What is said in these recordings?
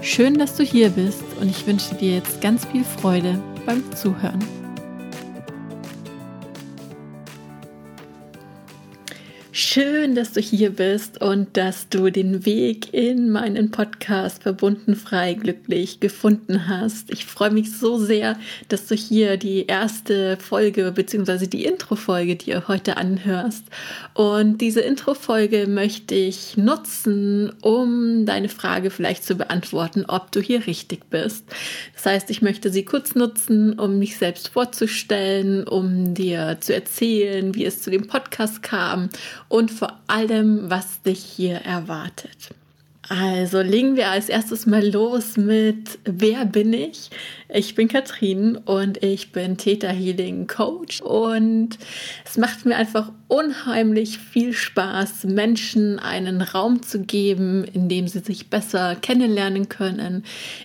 Schön, dass du hier bist und ich wünsche dir jetzt ganz viel Freude beim Zuhören. Schön, dass du hier bist und dass du den Weg in meinen Podcast Verbunden frei glücklich gefunden hast. Ich freue mich so sehr, dass du hier die erste Folge bzw. die Intro-Folge dir heute anhörst. Und diese Intro-Folge möchte ich nutzen, um deine Frage vielleicht zu beantworten, ob du hier richtig bist. Das heißt, ich möchte sie kurz nutzen, um mich selbst vorzustellen, um dir zu erzählen, wie es zu dem Podcast kam und vor allem, was dich hier erwartet. Also legen wir als erstes mal los mit Wer bin ich? Ich bin Katrin und ich bin Theta Healing Coach und es macht mir einfach unheimlich viel Spaß, Menschen einen Raum zu geben, in dem sie sich besser kennenlernen können,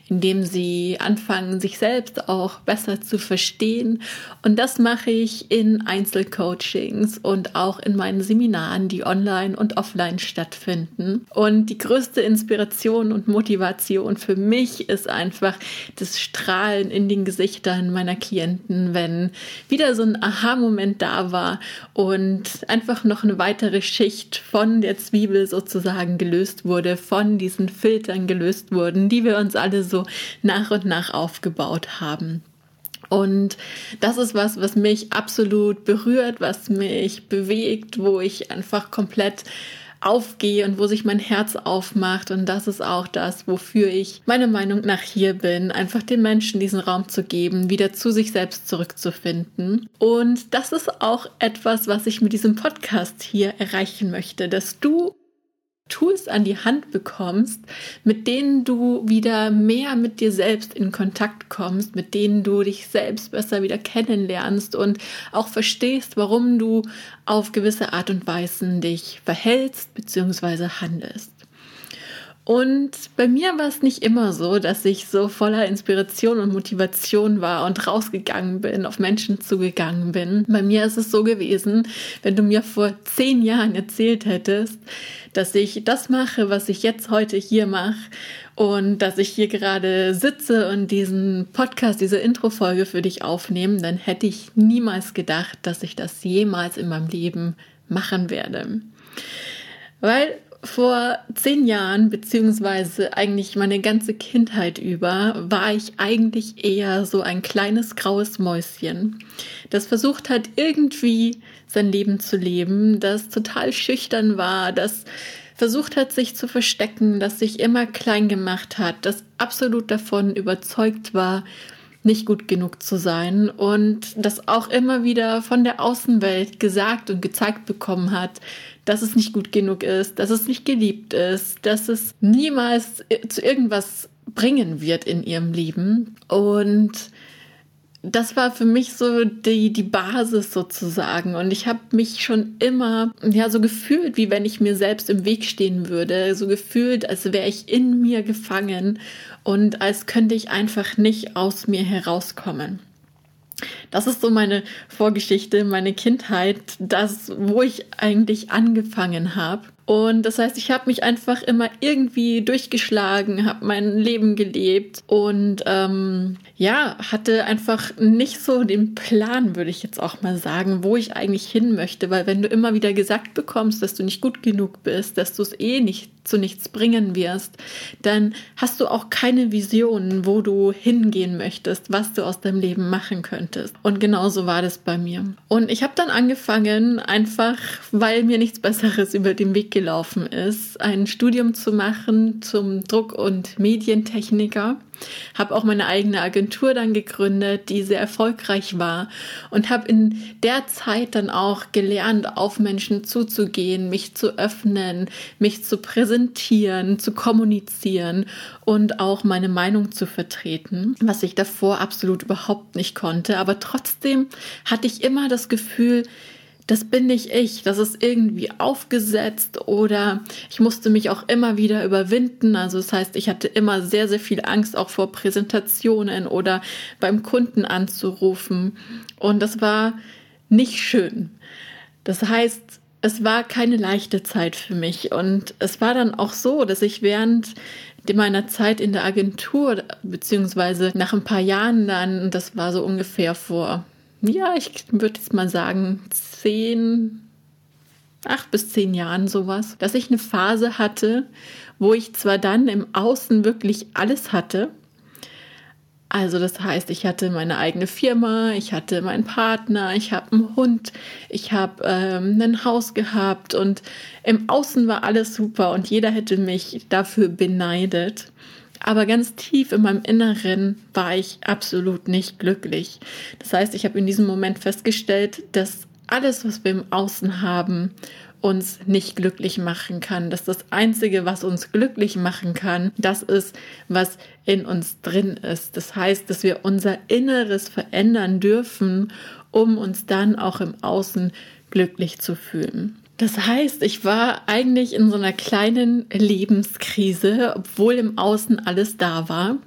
in dem sie anfangen, sich selbst auch besser zu verstehen. Und das mache ich in Einzelcoachings und auch in meinen Seminaren, die online und offline stattfinden. Und die größte Inspiration und Motivation für mich ist einfach das Strahlen in den Gesichtern meiner Klienten, wenn wieder so ein Aha-Moment da war und einfach noch eine weitere Schicht von der Zwiebel sozusagen gelöst wurde, von diesen Filtern gelöst wurden, die wir uns alle so nach und nach aufgebaut haben. Und das ist was, was mich absolut berührt, was mich bewegt, wo ich einfach komplett aufgehe und wo sich mein Herz aufmacht. Und das ist auch das, wofür ich meiner Meinung nach hier bin, einfach den Menschen diesen Raum zu geben, wieder zu sich selbst zurückzufinden. Und das ist auch etwas, was ich mit diesem Podcast hier erreichen möchte, dass du Tools an die Hand bekommst, mit denen du wieder mehr mit dir selbst in Kontakt kommst, mit denen du dich selbst besser wieder kennenlernst und auch verstehst, warum du auf gewisse Art und Weise dich verhältst bzw. handelst. Und bei mir war es nicht immer so, dass ich so voller Inspiration und Motivation war und rausgegangen bin, auf Menschen zugegangen bin. Bei mir ist es so gewesen, wenn du mir vor zehn Jahren erzählt hättest, dass ich das mache, was ich jetzt heute hier mache und dass ich hier gerade sitze und diesen Podcast, diese Intro-Folge für dich aufnehme, dann hätte ich niemals gedacht, dass ich das jemals in meinem Leben machen werde. Weil vor zehn Jahren, beziehungsweise eigentlich meine ganze Kindheit über, war ich eigentlich eher so ein kleines graues Mäuschen, das versucht hat, irgendwie sein Leben zu leben, das total schüchtern war, das versucht hat, sich zu verstecken, das sich immer klein gemacht hat, das absolut davon überzeugt war, nicht gut genug zu sein und das auch immer wieder von der Außenwelt gesagt und gezeigt bekommen hat, dass es nicht gut genug ist, dass es nicht geliebt ist, dass es niemals zu irgendwas bringen wird in ihrem Leben. Und das war für mich so die, die Basis sozusagen. Und ich habe mich schon immer ja so gefühlt, wie wenn ich mir selbst im Weg stehen würde. So gefühlt, als wäre ich in mir gefangen und als könnte ich einfach nicht aus mir herauskommen. Das ist so meine Vorgeschichte, meine Kindheit, das, wo ich eigentlich angefangen habe. Und das heißt, ich habe mich einfach immer irgendwie durchgeschlagen, habe mein Leben gelebt und ähm, ja, hatte einfach nicht so den Plan, würde ich jetzt auch mal sagen, wo ich eigentlich hin möchte. Weil wenn du immer wieder gesagt bekommst, dass du nicht gut genug bist, dass du es eh nicht zu nichts bringen wirst, dann hast du auch keine Vision, wo du hingehen möchtest, was du aus deinem Leben machen könntest. Und genauso war das bei mir. Und ich habe dann angefangen, einfach, weil mir nichts Besseres über den Weg gelaufen ist, ein Studium zu machen zum Druck- und Medientechniker Habe auch meine eigene Agentur dann gegründet, die sehr erfolgreich war und habe in der Zeit dann auch gelernt, auf Menschen zuzugehen, mich zu öffnen, mich zu präsentieren, zu kommunizieren und auch meine Meinung zu vertreten, was ich davor absolut überhaupt nicht konnte. Aber trotzdem hatte ich immer das Gefühl, das bin nicht ich, das ist irgendwie aufgesetzt oder ich musste mich auch immer wieder überwinden. Also das heißt, ich hatte immer sehr, sehr viel Angst auch vor Präsentationen oder beim Kunden anzurufen. Und das war nicht schön. Das heißt, es war keine leichte Zeit für mich. Und es war dann auch so, dass ich während meiner Zeit in der Agentur, beziehungsweise nach ein paar Jahren dann, das war so ungefähr vor ja, ich würde jetzt mal sagen, zehn, acht bis zehn Jahren sowas, dass ich eine Phase hatte, wo ich zwar dann im Außen wirklich alles hatte, also das heißt, ich hatte meine eigene Firma, ich hatte meinen Partner, ich habe einen Hund, ich habe ähm, ein Haus gehabt und im Außen war alles super und jeder hätte mich dafür beneidet. Aber ganz tief in meinem Inneren war ich absolut nicht glücklich. Das heißt, ich habe in diesem Moment festgestellt, dass alles, was wir im Außen haben, uns nicht glücklich machen kann. Dass das Einzige, was uns glücklich machen kann, das ist, was in uns drin ist. Das heißt, dass wir unser Inneres verändern dürfen, um uns dann auch im Außen glücklich zu fühlen. Das heißt, ich war eigentlich in so einer kleinen Lebenskrise, obwohl im Außen alles da war.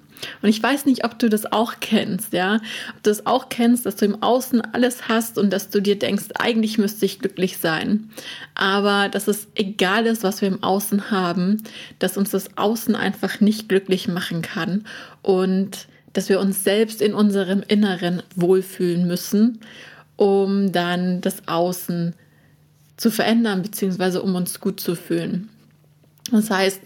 Und ich weiß nicht, ob du das auch kennst, ja. Ob du das auch kennst, dass du im Außen alles hast und dass du dir denkst, eigentlich müsste ich glücklich sein. Aber dass es egal ist, was wir im Außen haben, dass uns das Außen einfach nicht glücklich machen kann und dass wir uns selbst in unserem Inneren wohlfühlen müssen, um dann das Außen zu verändern, beziehungsweise um uns gut zu fühlen. Das heißt,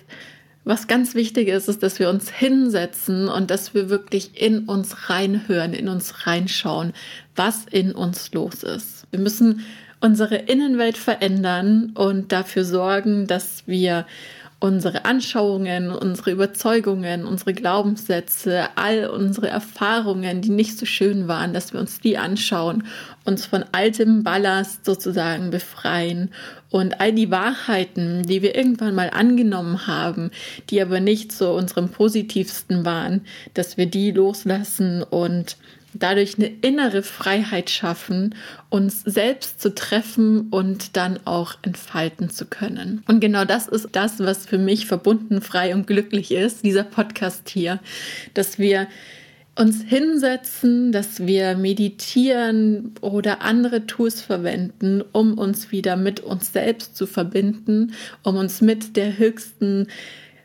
was ganz wichtig ist, ist, dass wir uns hinsetzen und dass wir wirklich in uns reinhören, in uns reinschauen, was in uns los ist. Wir müssen unsere Innenwelt verändern und dafür sorgen, dass wir unsere Anschauungen, unsere Überzeugungen, unsere Glaubenssätze, all unsere Erfahrungen, die nicht so schön waren, dass wir uns die anschauen, uns von altem Ballast sozusagen befreien und all die Wahrheiten, die wir irgendwann mal angenommen haben, die aber nicht so unserem positivsten waren, dass wir die loslassen und dadurch eine innere Freiheit schaffen, uns selbst zu treffen und dann auch entfalten zu können. Und genau das ist das, was für mich verbunden, frei und glücklich ist, dieser Podcast hier, dass wir uns hinsetzen, dass wir meditieren oder andere Tools verwenden, um uns wieder mit uns selbst zu verbinden, um uns mit der höchsten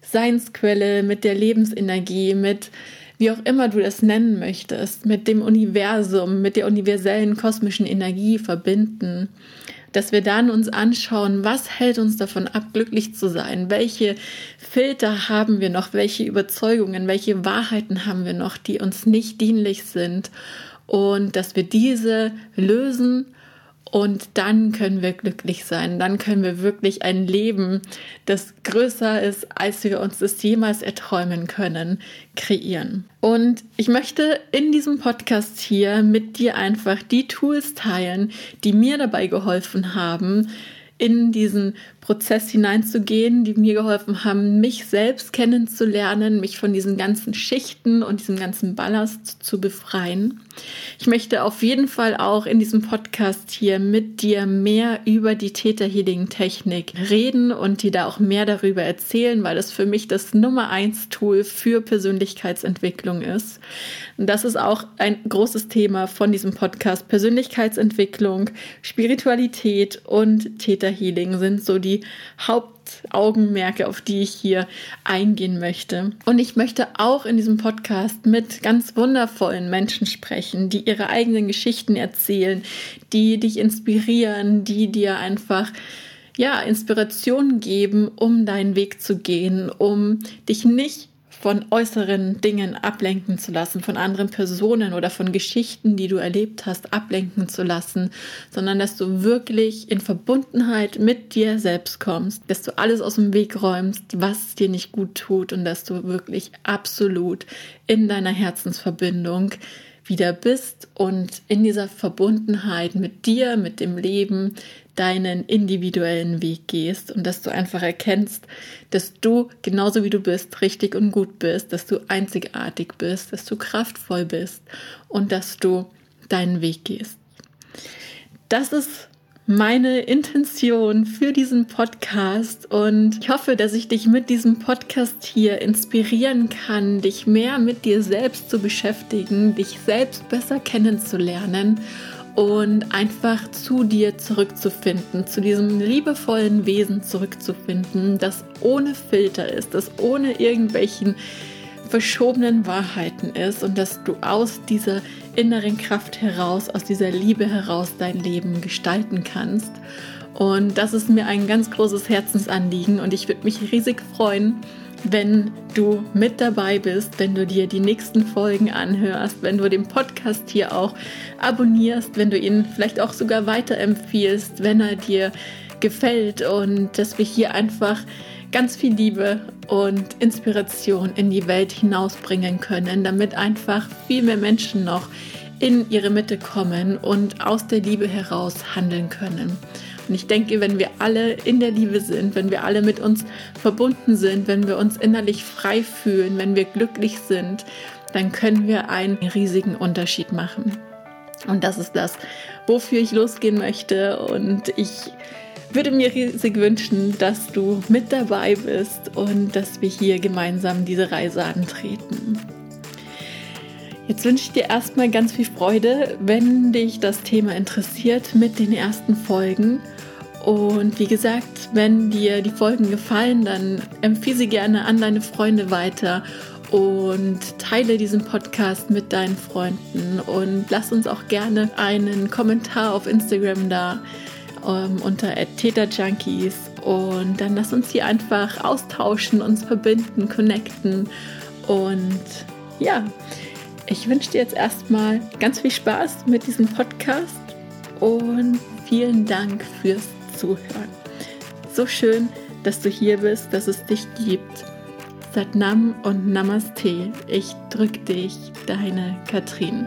Seinsquelle, mit der Lebensenergie, mit wie auch immer du das nennen möchtest, mit dem Universum, mit der universellen kosmischen Energie verbinden, dass wir dann uns anschauen, was hält uns davon ab, glücklich zu sein, welche Filter haben wir noch, welche Überzeugungen, welche Wahrheiten haben wir noch, die uns nicht dienlich sind? Und dass wir diese lösen und dann können wir glücklich sein. Dann können wir wirklich ein Leben, das größer ist, als wir uns das jemals erträumen können, kreieren. Und ich möchte in diesem Podcast hier mit dir einfach die Tools teilen, die mir dabei geholfen haben, in diesen Prozess hineinzugehen, die mir geholfen haben, mich selbst kennenzulernen, mich von diesen ganzen Schichten und diesem ganzen Ballast zu befreien. Ich möchte auf jeden Fall auch in diesem Podcast hier mit dir mehr über die Theta Healing Technik reden und dir da auch mehr darüber erzählen, weil das für mich das Nummer eins Tool für Persönlichkeitsentwicklung ist. Und das ist auch ein großes Thema von diesem Podcast. Persönlichkeitsentwicklung, Spiritualität und Theta Healing sind so die Hauptaugenmerke, auf die ich hier eingehen möchte. Und ich möchte auch in diesem Podcast mit ganz wundervollen Menschen sprechen, die ihre eigenen Geschichten erzählen, die dich inspirieren, die dir einfach ja, Inspiration geben, um deinen Weg zu gehen, um dich nicht von äußeren Dingen ablenken zu lassen, von anderen Personen oder von Geschichten, die du erlebt hast, ablenken zu lassen, sondern dass du wirklich in Verbundenheit mit dir selbst kommst, dass du alles aus dem Weg räumst, was dir nicht gut tut und dass du wirklich absolut in deiner Herzensverbindung wieder bist und in dieser Verbundenheit mit dir, mit dem Leben, deinen individuellen Weg gehst und dass du einfach erkennst, dass du genauso wie du bist, richtig und gut bist, dass du einzigartig bist, dass du kraftvoll bist und dass du deinen Weg gehst. Das ist meine Intention für diesen Podcast und ich hoffe, dass ich dich mit diesem Podcast hier inspirieren kann, dich mehr mit dir selbst zu beschäftigen, dich selbst besser kennenzulernen und einfach zu dir zurückzufinden, zu diesem liebevollen Wesen zurückzufinden, das ohne Filter ist, das ohne irgendwelchen verschobenen Wahrheiten ist und dass du aus dieser inneren Kraft heraus, aus dieser Liebe heraus dein Leben gestalten kannst. Und das ist mir ein ganz großes Herzensanliegen und ich würde mich riesig freuen, wenn du mit dabei bist, wenn du dir die nächsten Folgen anhörst, wenn du den Podcast hier auch abonnierst, wenn du ihn vielleicht auch sogar weiterempfiehlst, wenn er dir gefällt und dass wir hier einfach ganz viel Liebe und Inspiration in die Welt hinausbringen können, damit einfach viel mehr Menschen noch in ihre Mitte kommen und aus der Liebe heraus handeln können. Und ich denke, wenn wir alle in der Liebe sind, wenn wir alle mit uns verbunden sind, wenn wir uns innerlich frei fühlen, wenn wir glücklich sind, dann können wir einen riesigen Unterschied machen. Und das ist das, wofür ich losgehen möchte. Und ich würde mir riesig wünschen, dass du mit dabei bist und dass wir hier gemeinsam diese Reise antreten. Jetzt wünsche ich dir erstmal ganz viel Freude, wenn dich das Thema interessiert mit den ersten Folgen. Und wie gesagt, wenn dir die Folgen gefallen, dann empfehle sie gerne an deine Freunde weiter und teile diesen Podcast mit deinen Freunden und lass uns auch gerne einen Kommentar auf Instagram da ähm, unter Junkies und dann lass uns hier einfach austauschen, uns verbinden, connecten und ja, ich wünsche dir jetzt erstmal ganz viel Spaß mit diesem Podcast und vielen Dank fürs Zuhören. So schön, dass du hier bist, dass es dich gibt. Satnam und Namaste. Ich drück dich, deine Katrin.